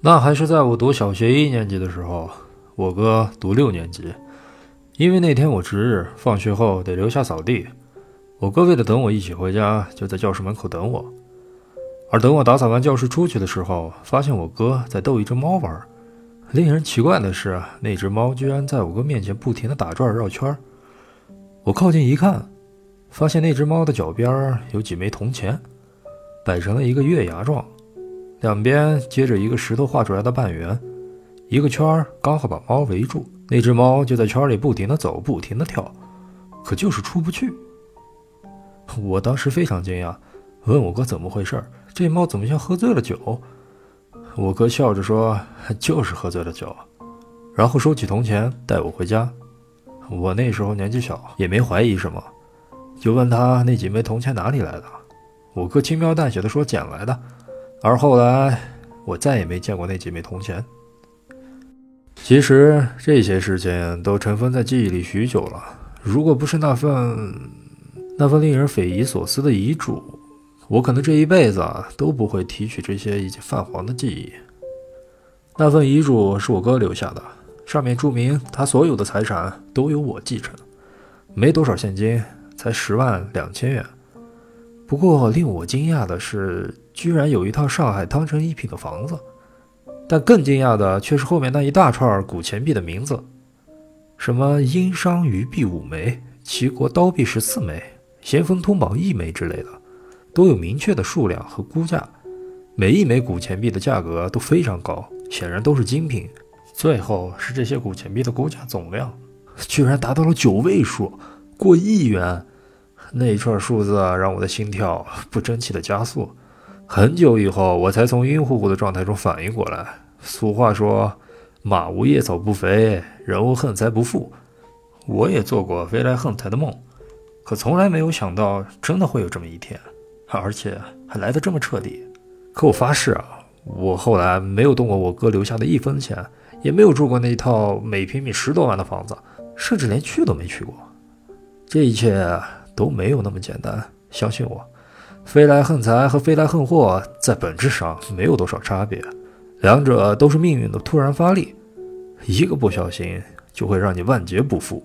那还是在我读小学一年级的时候，我哥读六年级。因为那天我值日，放学后得留下扫地，我哥为了等我一起回家，就在教室门口等我。而等我打扫完教室出去的时候，发现我哥在逗一只猫玩。令人奇怪的是，那只猫居然在我哥面前不停地打转绕圈。我靠近一看，发现那只猫的脚边有几枚铜钱，摆成了一个月牙状，两边接着一个石头画出来的半圆，一个圈刚好把猫围住。那只猫就在圈里不停地走，不停地跳，可就是出不去。我当时非常惊讶，问我哥怎么回事这猫怎么像喝醉了酒？我哥笑着说：“就是喝醉了酒。”然后收起铜钱，带我回家。我那时候年纪小，也没怀疑什么，就问他那几枚铜钱哪里来的。我哥轻描淡写的说捡来的。而后来，我再也没见过那几枚铜钱。其实这些事情都尘封在记忆里许久了。如果不是那份那份令人匪夷所思的遗嘱，我可能这一辈子都不会提取这些已经泛黄的记忆。那份遗嘱是我哥留下的，上面注明他所有的财产都由我继承，没多少现金，才十万两千元。不过令我惊讶的是，居然有一套上海汤臣一品的房子。但更惊讶的却是后面那一大串古钱币的名字，什么殷商余币五枚，齐国刀币十四枚，咸丰通宝一枚之类的，都有明确的数量和估价，每一枚古钱币的价格都非常高，显然都是精品。最后是这些古钱币的估价总量，居然达到了九位数，过亿元。那一串数字让我的心跳不争气的加速。很久以后，我才从晕乎乎的状态中反应过来。俗话说：“马无夜草不肥，人无横财不富。”我也做过飞来横财的梦，可从来没有想到真的会有这么一天，而且还来得这么彻底。可我发誓啊，我后来没有动过我哥留下的一分钱，也没有住过那一套每平米十多万的房子，甚至连去都没去过。这一切都没有那么简单，相信我。飞来横财和飞来横祸在本质上没有多少差别，两者都是命运的突然发力，一个不小心就会让你万劫不复。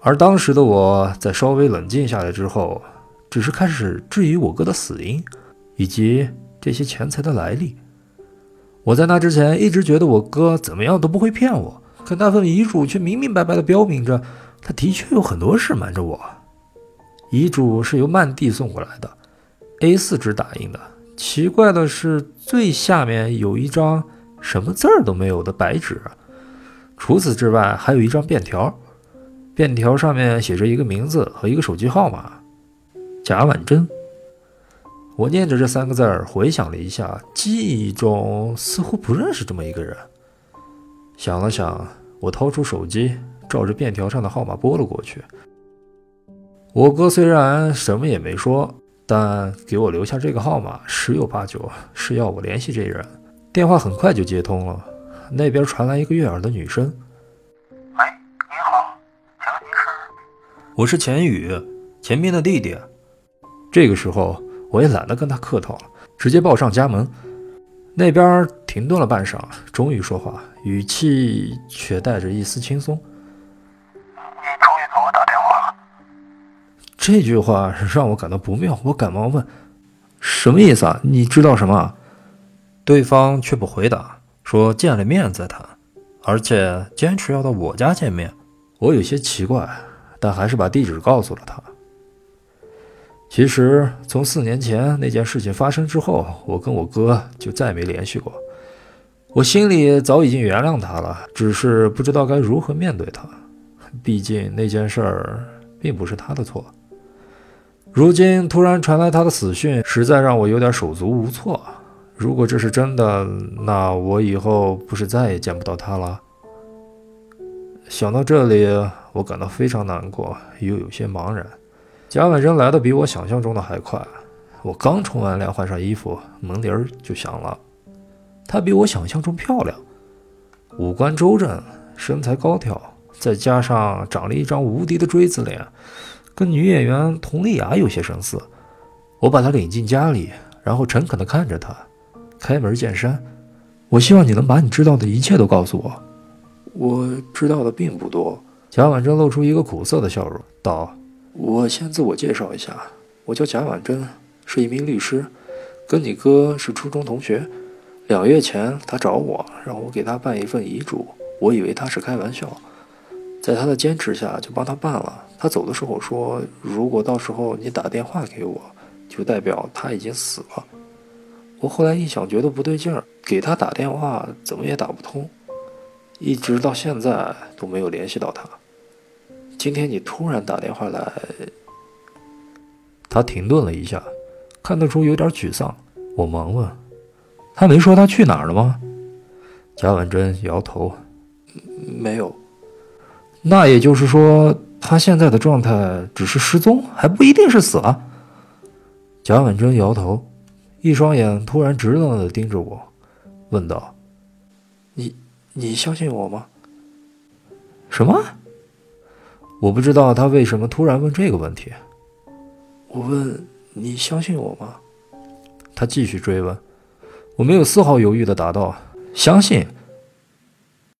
而当时的我在稍微冷静下来之后，只是开始质疑我哥的死因以及这些钱财的来历。我在那之前一直觉得我哥怎么样都不会骗我，可那份遗嘱却明明白白的标明着，他的确有很多事瞒着我。遗嘱是由曼蒂送过来的。A4 纸打印的，奇怪的是最下面有一张什么字儿都没有的白纸，除此之外还有一张便条，便条上面写着一个名字和一个手机号码，贾婉珍。我念着这三个字儿，回想了一下，记忆中似乎不认识这么一个人。想了想，我掏出手机，照着便条上的号码拨了过去。我哥虽然什么也没说。但给我留下这个号码，十有八九是要我联系这人。电话很快就接通了，那边传来一个悦耳的女声：“喂，你好，请问您是？我是钱宇，钱斌的弟弟。”这个时候我也懒得跟他客套了，直接报上家门。那边停顿了半晌，终于说话，语气却带着一丝轻松。这句话让我感到不妙，我赶忙问：“什么意思啊？你知道什么？”对方却不回答，说：“见了面再谈，而且坚持要到我家见面。”我有些奇怪，但还是把地址告诉了他。其实从四年前那件事情发生之后，我跟我哥就再没联系过。我心里早已经原谅他了，只是不知道该如何面对他。毕竟那件事儿并不是他的错。如今突然传来他的死讯，实在让我有点手足无措。如果这是真的，那我以后不是再也见不到他了？想到这里，我感到非常难过，又有些茫然。贾婉珍来的比我想象中的还快。我刚冲完凉，换上衣服，门铃就响了。她比我想象中漂亮，五官周正，身材高挑，再加上长了一张无敌的锥子脸。跟女演员佟丽娅有些相似，我把她领进家里，然后诚恳地看着她，开门见山，我希望你能把你知道的一切都告诉我。我知道的并不多。贾婉珍露出一个苦涩的笑容，道：“我先自我介绍一下，我叫贾婉珍，是一名律师，跟你哥是初中同学。两月前他找我，让我给他办一份遗嘱，我以为他是开玩笑，在他的坚持下就帮他办了。他走的时候说，如果到时候你打电话给我，就代表他已经死了。我后来一想，觉得不对劲儿，给他打电话怎么也打不通，一直到现在都没有联系到他。”今天你突然打电话来，他停顿了一下，看得出有点沮丧。我忙问：“他没说他去哪儿了吗？”贾婉珍摇头：“没有。”那也就是说，他现在的状态只是失踪，还不一定是死了。贾婉珍摇头，一双眼突然直愣愣地盯着我，问道：“你你相信我吗？”什么？我不知道他为什么突然问这个问题。我问：“你相信我吗？”他继续追问。我没有丝毫犹豫地答道：“相信。”